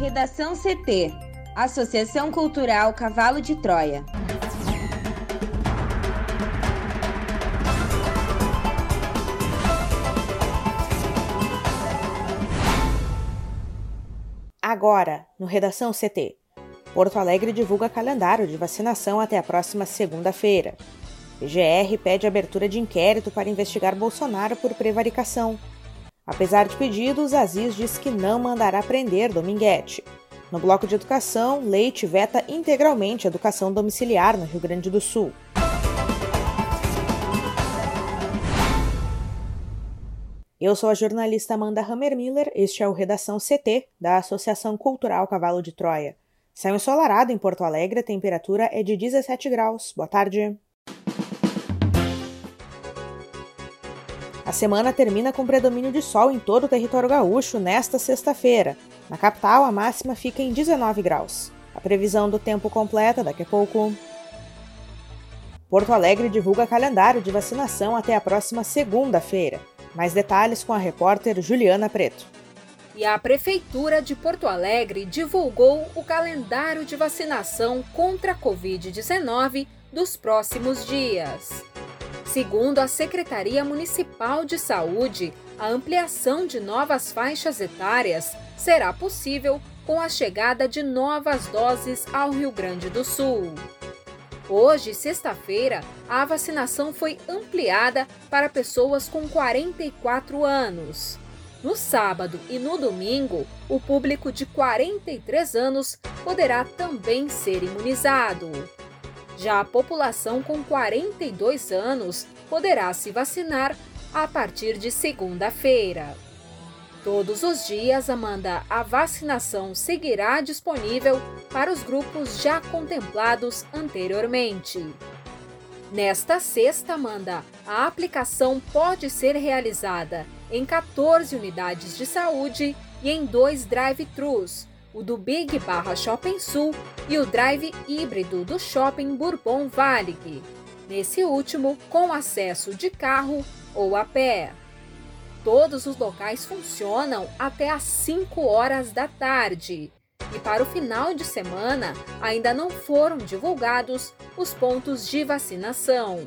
Redação CT Associação Cultural Cavalo de Troia. Agora, no Redação CT. Porto Alegre divulga calendário de vacinação até a próxima segunda-feira. PGR pede abertura de inquérito para investigar Bolsonaro por prevaricação. Apesar de pedidos, Aziz diz que não mandará prender Dominguete. No bloco de educação, Leite veta integralmente a educação domiciliar no Rio Grande do Sul. Eu sou a jornalista Amanda Hammermiller, este é o Redação CT, da Associação Cultural Cavalo de Troia. Céu ensolarado em Porto Alegre, a temperatura é de 17 graus. Boa tarde. A semana termina com predomínio de sol em todo o território gaúcho nesta sexta-feira. Na capital, a máxima fica em 19 graus. A previsão do tempo completa daqui a pouco. Porto Alegre divulga calendário de vacinação até a próxima segunda-feira. Mais detalhes com a repórter Juliana Preto. E a Prefeitura de Porto Alegre divulgou o calendário de vacinação contra a Covid-19 dos próximos dias. Segundo a Secretaria Municipal de Saúde, a ampliação de novas faixas etárias será possível com a chegada de novas doses ao Rio Grande do Sul. Hoje, sexta-feira, a vacinação foi ampliada para pessoas com 44 anos. No sábado e no domingo, o público de 43 anos poderá também ser imunizado. Já a população com 42 anos poderá se vacinar a partir de segunda-feira. Todos os dias, Amanda, a vacinação seguirá disponível para os grupos já contemplados anteriormente. Nesta sexta, Amanda, a aplicação pode ser realizada em 14 unidades de saúde e em dois drive-thrus, o do Big Barra Shopping Sul e o drive híbrido do Shopping Bourbon Valig. Nesse último, com acesso de carro ou a pé. Todos os locais funcionam até às 5 horas da tarde. E para o final de semana, ainda não foram divulgados os pontos de vacinação.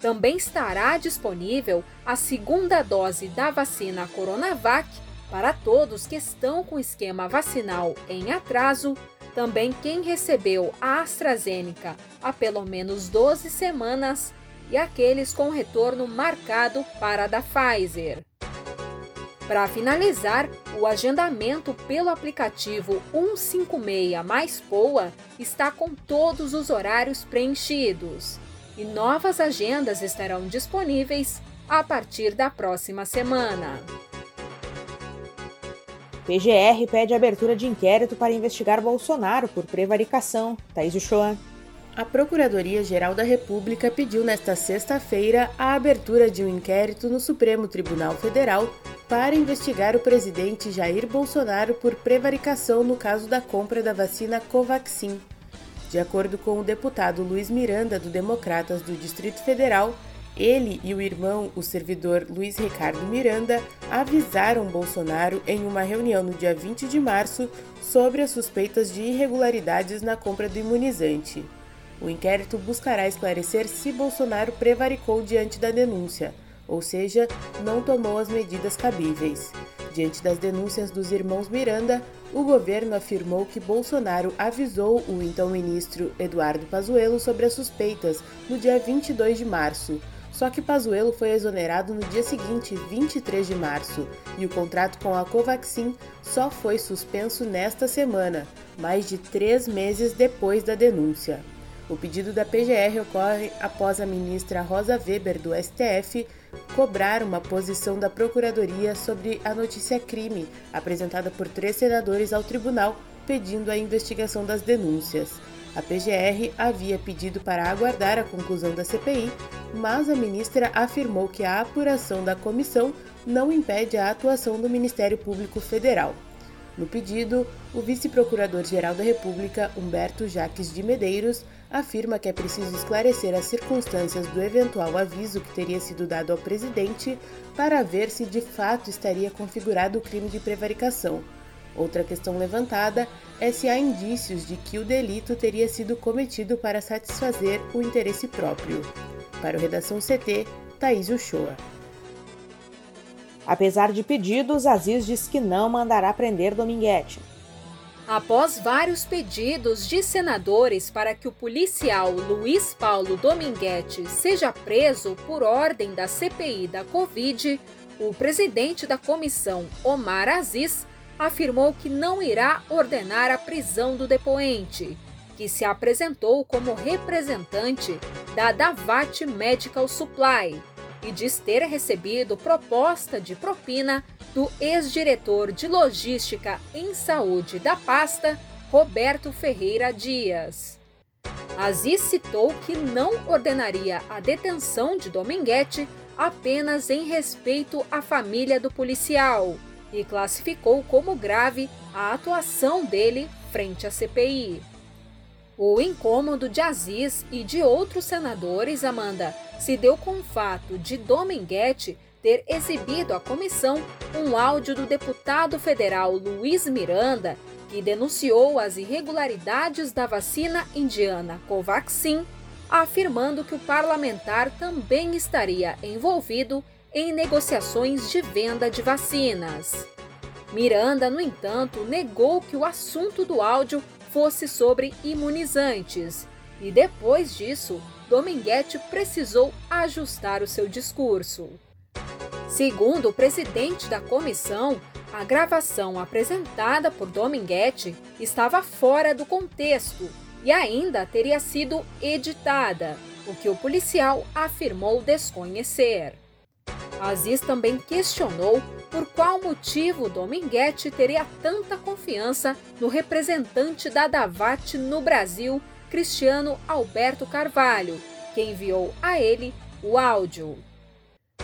Também estará disponível a segunda dose da vacina Coronavac para todos que estão com esquema vacinal em atraso, também quem recebeu a AstraZeneca há pelo menos 12 semanas e aqueles com retorno marcado para a da Pfizer. Para finalizar, o agendamento pelo aplicativo 156 mais POA está com todos os horários preenchidos e novas agendas estarão disponíveis a partir da próxima semana. PGR pede abertura de inquérito para investigar Bolsonaro por prevaricação. Thaís Uchoa. A Procuradoria-Geral da República pediu nesta sexta-feira a abertura de um inquérito no Supremo Tribunal Federal para investigar o presidente Jair Bolsonaro por prevaricação no caso da compra da vacina Covaxin. De acordo com o deputado Luiz Miranda, do Democratas do Distrito Federal, ele e o irmão, o servidor Luiz Ricardo Miranda, avisaram Bolsonaro em uma reunião no dia 20 de março sobre as suspeitas de irregularidades na compra do imunizante. O inquérito buscará esclarecer se Bolsonaro prevaricou diante da denúncia, ou seja, não tomou as medidas cabíveis. Diante das denúncias dos irmãos Miranda, o governo afirmou que Bolsonaro avisou o então ministro Eduardo Pazuello sobre as suspeitas no dia 22 de março. Só que Pazuello foi exonerado no dia seguinte, 23 de março, e o contrato com a Covaxin só foi suspenso nesta semana, mais de três meses depois da denúncia. O pedido da PGR ocorre após a ministra Rosa Weber, do STF, cobrar uma posição da Procuradoria sobre a notícia crime apresentada por três senadores ao tribunal pedindo a investigação das denúncias. A PGR havia pedido para aguardar a conclusão da CPI, mas a ministra afirmou que a apuração da comissão não impede a atuação do Ministério Público Federal. No pedido, o vice-procurador-geral da República, Humberto Jaques de Medeiros, afirma que é preciso esclarecer as circunstâncias do eventual aviso que teria sido dado ao presidente para ver se de fato estaria configurado o crime de prevaricação. Outra questão levantada é se há indícios de que o delito teria sido cometido para satisfazer o interesse próprio. Para o Redação CT, Thaís Uchoa. Apesar de pedidos, Aziz diz que não mandará prender Dominguete. Após vários pedidos de senadores para que o policial Luiz Paulo Dominguete seja preso por ordem da CPI da Covid, o presidente da comissão, Omar Aziz, afirmou que não irá ordenar a prisão do depoente, que se apresentou como representante da Davat Medical Supply e diz ter recebido proposta de propina do ex-diretor de logística em saúde da pasta, Roberto Ferreira Dias. Aziz citou que não ordenaria a detenção de Dominguete apenas em respeito à família do policial e classificou como grave a atuação dele frente à CPI. O incômodo de Aziz e de outros senadores, Amanda, se deu com o fato de Dominguete ter exibido à comissão um áudio do deputado federal Luiz Miranda, que denunciou as irregularidades da vacina indiana Covaxin, afirmando que o parlamentar também estaria envolvido em negociações de venda de vacinas. Miranda, no entanto, negou que o assunto do áudio fosse sobre imunizantes e depois disso, Dominguete precisou ajustar o seu discurso. Segundo o presidente da comissão, a gravação apresentada por Dominguete estava fora do contexto e ainda teria sido editada, o que o policial afirmou desconhecer. Aziz também questionou por qual motivo Dominguete teria tanta confiança no representante da Davat no Brasil, Cristiano Alberto Carvalho, que enviou a ele o áudio.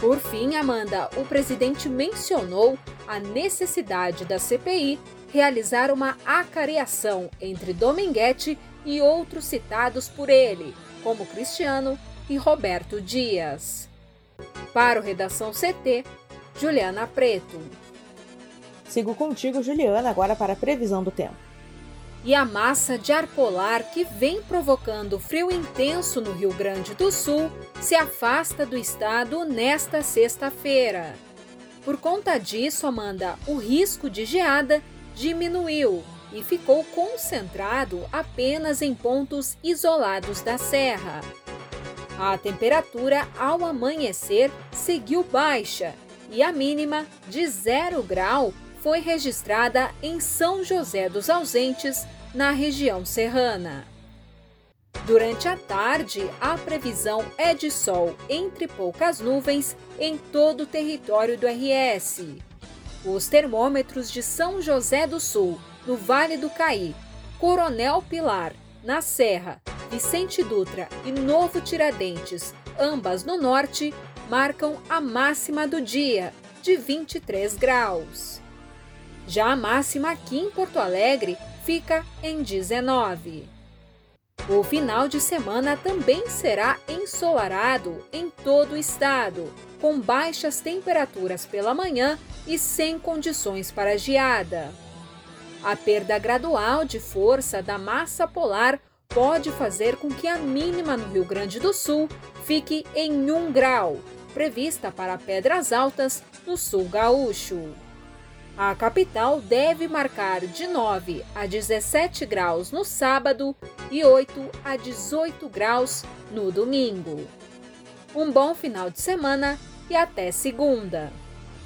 Por fim, Amanda, o presidente mencionou a necessidade da CPI realizar uma acareação entre Dominguete e outros citados por ele, como Cristiano e Roberto Dias. Para o Redação CT, Juliana Preto. Sigo contigo, Juliana, agora para a previsão do tempo. E a massa de ar polar que vem provocando frio intenso no Rio Grande do Sul se afasta do estado nesta sexta-feira. Por conta disso, Amanda, o risco de geada diminuiu e ficou concentrado apenas em pontos isolados da serra. A temperatura ao amanhecer seguiu baixa e a mínima de zero grau foi registrada em São José dos Ausentes, na região serrana. Durante a tarde, a previsão é de sol entre poucas nuvens em todo o território do RS. Os termômetros de São José do Sul, no Vale do Caí, Coronel Pilar, na Serra, Vicente Dutra e Novo Tiradentes, ambas no norte, marcam a máxima do dia, de 23 graus. Já a máxima aqui em Porto Alegre fica em 19. O final de semana também será ensolarado em todo o estado, com baixas temperaturas pela manhã e sem condições para geada. A perda gradual de força da massa polar pode fazer com que a mínima no Rio Grande do Sul fique em 1 grau, prevista para Pedras Altas, no sul gaúcho. A capital deve marcar de 9 a 17 graus no sábado e 8 a 18 graus no domingo. Um bom final de semana e até segunda.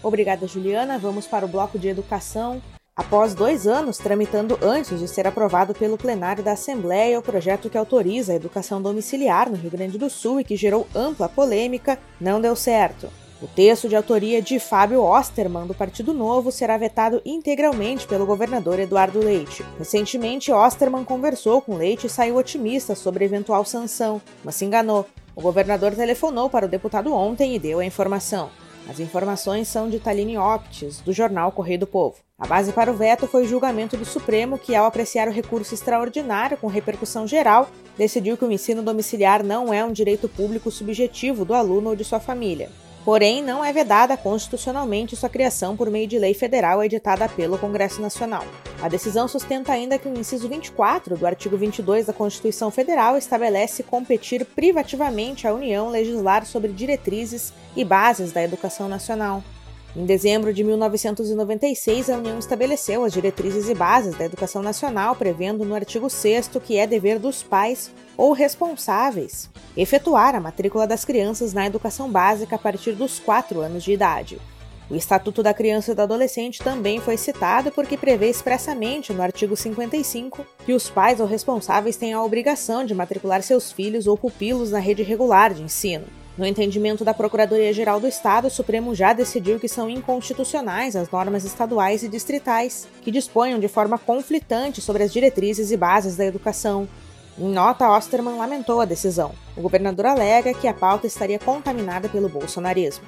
Obrigada, Juliana. Vamos para o bloco de educação. Após dois anos tramitando antes de ser aprovado pelo plenário da Assembleia o projeto que autoriza a educação domiciliar no Rio Grande do Sul e que gerou ampla polêmica, não deu certo. O texto de autoria de Fábio Osterman, do Partido Novo, será vetado integralmente pelo governador Eduardo Leite. Recentemente, Osterman conversou com Leite e saiu otimista sobre eventual sanção, mas se enganou. O governador telefonou para o deputado ontem e deu a informação. As informações são de Taline Optes, do jornal Correio do Povo. A base para o veto foi o julgamento do Supremo, que, ao apreciar o recurso extraordinário com repercussão geral, decidiu que o ensino domiciliar não é um direito público subjetivo do aluno ou de sua família. Porém, não é vedada constitucionalmente sua criação por meio de lei federal editada pelo Congresso Nacional. A decisão sustenta ainda que o inciso 24 do artigo 22 da Constituição Federal estabelece competir privativamente à União legislar sobre diretrizes e bases da educação nacional. Em dezembro de 1996, a União estabeleceu as diretrizes e bases da educação nacional, prevendo no artigo 6 que é dever dos pais ou responsáveis efetuar a matrícula das crianças na educação básica a partir dos 4 anos de idade. O Estatuto da Criança e do Adolescente também foi citado porque prevê expressamente no artigo 55 que os pais ou responsáveis têm a obrigação de matricular seus filhos ou pupilos na rede regular de ensino. No entendimento da Procuradoria-Geral do Estado, o Supremo já decidiu que são inconstitucionais as normas estaduais e distritais, que disponham de forma conflitante sobre as diretrizes e bases da educação. Em nota, Osterman lamentou a decisão. O governador alega que a pauta estaria contaminada pelo bolsonarismo.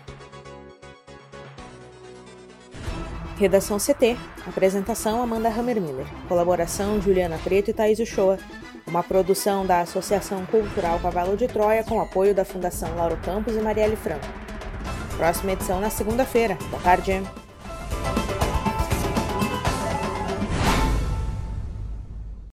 Redação CT. Apresentação Amanda Hammermiller. Colaboração Juliana Preto e Thaís Uchoa. Uma produção da Associação Cultural Cavalo de Troia com apoio da Fundação Lauro Campos e Marielle Franco. Próxima edição na segunda-feira. Boa tarde.